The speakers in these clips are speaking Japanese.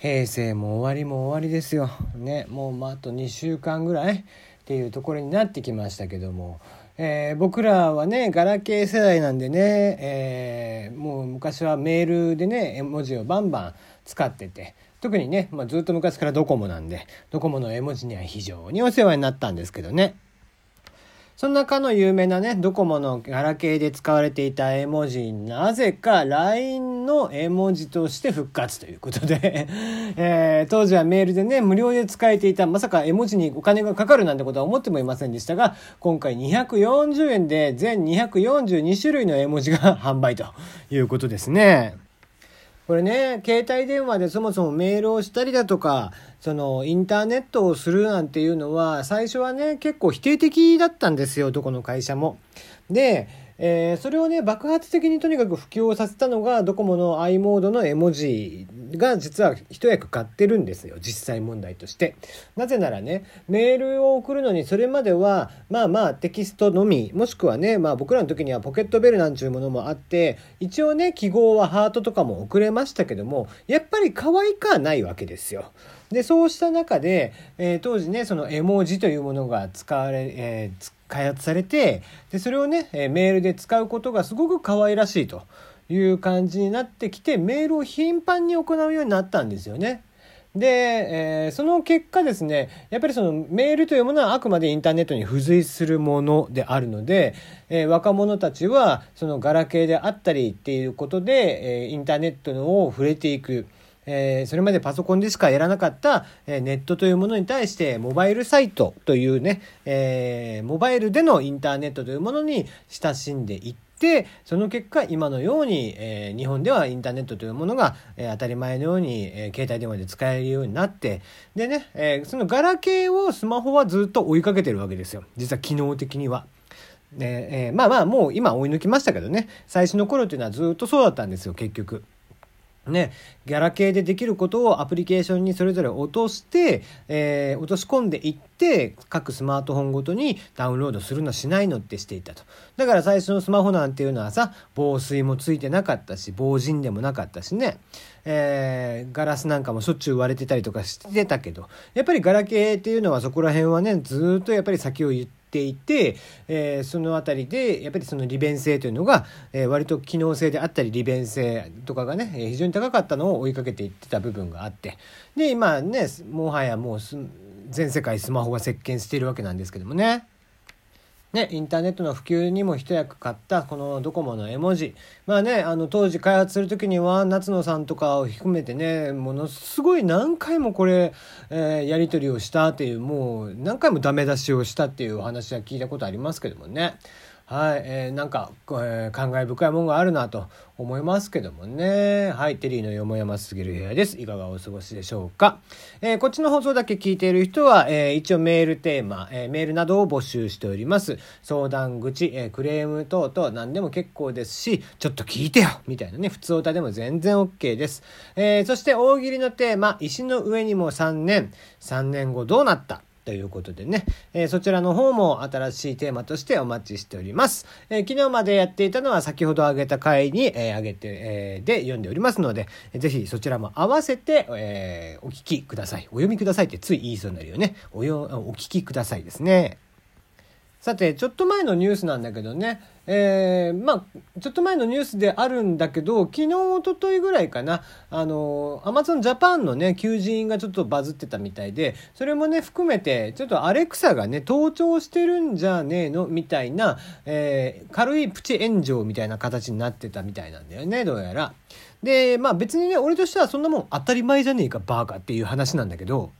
平成も終わりも終わりですよ。ね、もうああと2週間ぐらいっていうところになってきましたけども、えー、僕らはねガラケー世代なんでね、えー、もう昔はメールでね絵文字をバンバン使ってて特にね、まあ、ずっと昔からドコモなんでドコモの絵文字には非常にお世話になったんですけどね。その中の有名なね、ドコモのガラケーで使われていた絵文字、なぜか LINE の絵文字として復活ということで えー、当時はメールでね、無料で使えていた、まさか絵文字にお金がかかるなんてことは思ってもいませんでしたが、今回240円で全242種類の絵文字が販売ということですね。これね、携帯電話でそもそもメールをしたりだとか、そのインターネットをするなんていうのは、最初はね、結構否定的だったんですよ、どこの会社も。で、えー、それをね、爆発的にとにかく普及をさせたのが、ドコモの i モードの絵文字が実は一役買ってるんですよ、実際問題として。なぜならね、メールを送るのにそれまでは、まあまあテキストのみ、もしくはね、まあ僕らの時にはポケットベルなんちゅうものもあって、一応ね、記号はハートとかも送れましたけども、やっぱり可愛かないわけですよ。で、そうした中で、えー、当時ね、その絵文字というものが使われ、えー、開発されてでそれをね、えメールで使うことがすごく可愛らしいという感じになってきてメールを頻繁に行うようになったんですよね。で、えー、その結果ですねやっぱりそのメールというものはあくまでインターネットに付随するものであるので、えー、若者たちはそのガラケーであったりっていうことで、えー、インターネットを触れていく。えー、それまでパソコンでしかやらなかった、え、ネットというものに対してモバイルサイトというね、えー、モバイルでのインターネットというものに親しんでいって、その結果今のように、えー、日本ではインターネットというものが、えー、当たり前のように、えー、携帯電話で使えるようになってでね、え、そのガラケーをスマホはずっと追いかけてるわけですよ実は機能的には。ねえー、まあまあもう今追い抜きましたけどね最初の頃っていうのはずっとそうだったんですよ結局。ね、ギャラ系でできることをアプリケーションにそれぞれ落として、えー、落とし込んでいって各スマートフォンごとにダウンロードするのしないのってしていたと。だから最初のスマホなんていうのはさ防水もついてなかったし防塵でもなかったしね、えー、ガラスなんかもしょっちゅう割れてたりとかしてたけどやっぱりガラケーっていうのはそこら辺はねずっとやっぱり先を言ってていて、えー、その辺りでやっぱりその利便性というのが、えー、割と機能性であったり利便性とかがね非常に高かったのを追いかけていってた部分があってで今ねもはやもう全世界スマホが席巻しているわけなんですけどもね。ね、インターネットの普及にも一役買ったこのドコモの絵文字まあねあの当時開発する時には夏野さんとかを含めてねものすごい何回もこれ、えー、やり取りをしたっていうもう何回もダメ出しをしたっていうお話は聞いたことありますけどもね。はい、えー、なんか、えー、感慨深いものがあるなと思いますけどもね。はい、テリーのよもやますぎる部屋です。いかがお過ごしでしょうか。えー、こっちの放送だけ聞いている人は、えー、一応メールテーマ、えー、メールなどを募集しております。相談口、えー、クレーム等々何でも結構ですし、ちょっと聞いてよみたいなね、普通歌でも全然 OK です。えー、そして大喜利のテーマ、石の上にも3年、3年後どうなった？ということでね、えー、そちらの方も新しいテーマとしてお待ちしております。えー、昨日までやっていたのは先ほど挙げた回に、えー、挙げて、えー、で読んでおりますので、ぜひそちらも合わせて、えー、お聞きください。お読みくださいってつい言いそうになるよね。およお聞きくださいですね。さて、ちょっと前のニュースなんだけどね、えー、まあ、ちょっと前のニュースであるんだけど、昨日、おとといぐらいかな、あの、アマゾンジャパンのね、求人がちょっとバズってたみたいで、それもね、含めて、ちょっとアレクサがね、盗聴してるんじゃねえのみたいな、えー、軽いプチ炎上みたいな形になってたみたいなんだよね、どうやら。で、まあ別にね、俺としてはそんなもん当たり前じゃねえか、バーカっていう話なんだけど、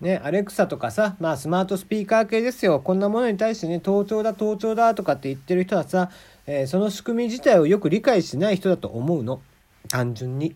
ね、アレクサとかさ、まあスマートスピーカー系ですよ。こんなものに対してね、盗聴だ、盗聴だとかって言ってる人はさ、えー、その仕組み自体をよく理解しない人だと思うの。単純に。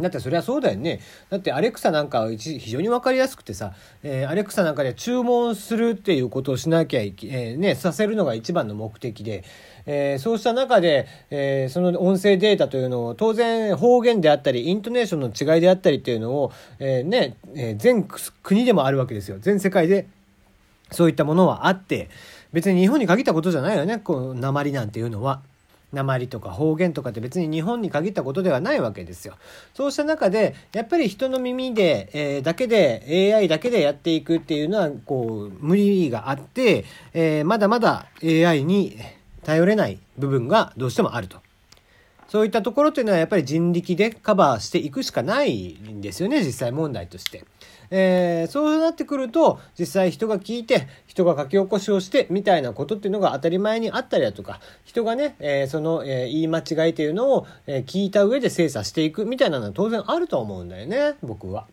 だってそれはそうだよね。だってアレクサなんかは非常にわかりやすくてさ、えー、アレクサなんかで注文するっていうことをしなきゃいけ、えー、ね、させるのが一番の目的で、えー、そうした中で、え、その音声データというのを当然方言であったり、イントネーションの違いであったりっていうのを、え、ね、え、全国でもあるわけですよ。全世界でそういったものはあって、別に日本に限ったことじゃないよね、こう、鉛なんていうのは。鉛とか方言とかって別に日本に限ったことではないわけですよ。そうした中でやっぱり人の耳で、えー、だけで AI だけでやっていくっていうのはこう無理があって、えー、まだまだ AI に頼れない部分がどうしてもあると。そういったところっていうのはやっぱり人力でカバーしていくしかないんですよね実際問題として。えー、そうなってくると実際人が聞いて人が書き起こしをしてみたいなことっていうのが当たり前にあったりだとか人がね、えー、その、えー、言い間違いというのを、え聞いた上で精査していくみたいなのは当然あると思うんだよね僕は。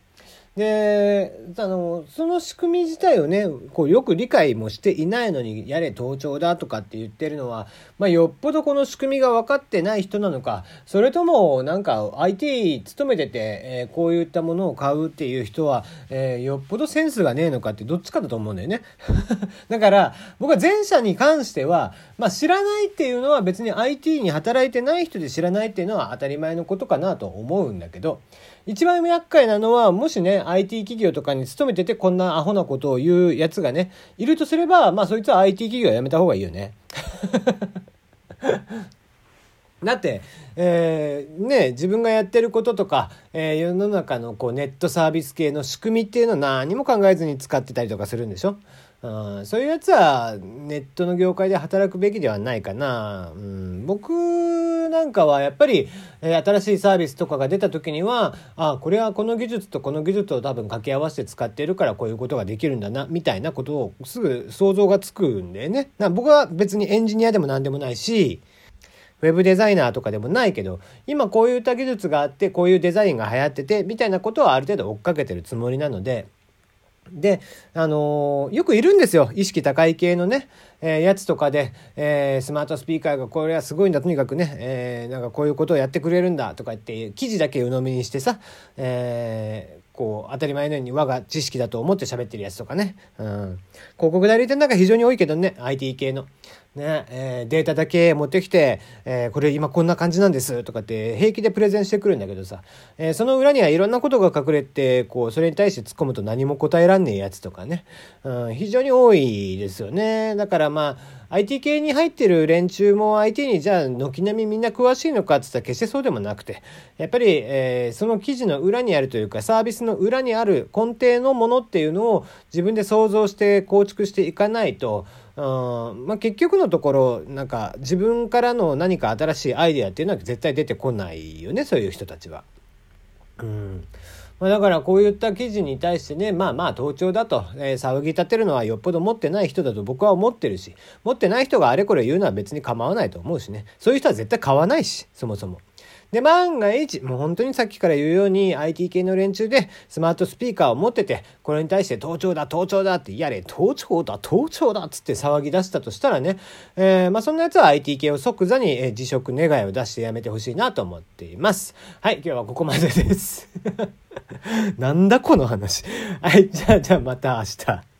で、あの、その仕組み自体をね、こうよく理解もしていないのに、やれ盗聴だとかって言ってるのは、まあ、よっぽどこの仕組みが分かってない人なのか、それとも、なんか IT 勤めてて、えー、こういったものを買うっていう人は、えー、よっぽどセンスがねえのかってどっちかだと思うんだよね。だから、僕は前者に関しては、まあ、知らないっていうのは別に IT に働いてない人で知らないっていうのは当たり前のことかなと思うんだけど、一番厄介なのは、もしね、IT 企業とかに勤めててこんなアホなことを言うやつがね、いるとすれば、まあそいつは IT 企業はやめた方がいいよね。だって、えー、ね、自分がやってることとか、えー、世の中のこうネットサービス系の仕組みっていうのは何も考えずに使ってたりとかするんでしょ？うん、そういうやつはネットの業界で働くべきではないかな。うん、僕なんかはやっぱり、えー、新しいサービスとかが出た時には、あ、これはこの技術とこの技術を多分掛け合わせて使ってるからこういうことができるんだな、みたいなことをすぐ想像がつくんでね。僕は別にエンジニアでも何でもないし、ウェブデザイナーとかでもないけど、今こういった技術があって、こういうデザインが流行ってて、みたいなことはある程度追っかけてるつもりなので、で、あのー、よくいるんですよ。意識高い系のね、えー、やつとかで、えー、スマートスピーカーがこれはすごいんだ、とにかくね、え、なんかこういうことをやってくれるんだとか言って、記事だけ鵜呑みにしてさ、え、こう、当たり前のように我が知識だと思って喋ってるやつとかね。うん。広告代理店なんか非常に多いけどね、IT 系の。ね、えー、データだけ持ってきて、えー、これ今こんな感じなんですとかって平気でプレゼンしてくるんだけどさ、えー、その裏にはいろんなことが隠れて、こう、それに対して突っ込むと何も答えらんねえやつとかね、うん、非常に多いですよね。だからまあ、IT 系に入ってる連中も IT にじゃあ軒並みみんな詳しいのかって言ったら決してそうでもなくて、やっぱり、えー、その記事の裏にあるというかサービスの裏にある根底のものっていうのを自分で想像して構築していかないと、うんまあ、結局のところなんか自分からの何か新しいアイデアっていうのは絶対出てこないよねそういう人たちは。うんまあ、だからこういった記事に対してねまあまあ盗聴だと、えー、騒ぎ立てるのはよっぽど持ってない人だと僕は思ってるし持ってない人があれこれ言うのは別に構わないと思うしねそういう人は絶対買わないしそもそも。で、万が一、もう本当にさっきから言うように IT 系の連中でスマートスピーカーを持ってて、これに対して盗聴だ、盗聴だって、やれ、盗聴だ、盗聴だっつって騒ぎ出したとしたらね、えー、まあそんなやつは IT 系を即座に、え、辞職願いを出してやめてほしいなと思っています。はい、今日はここまでです。なんだこの話。はい、じゃあ、じゃあまた明日。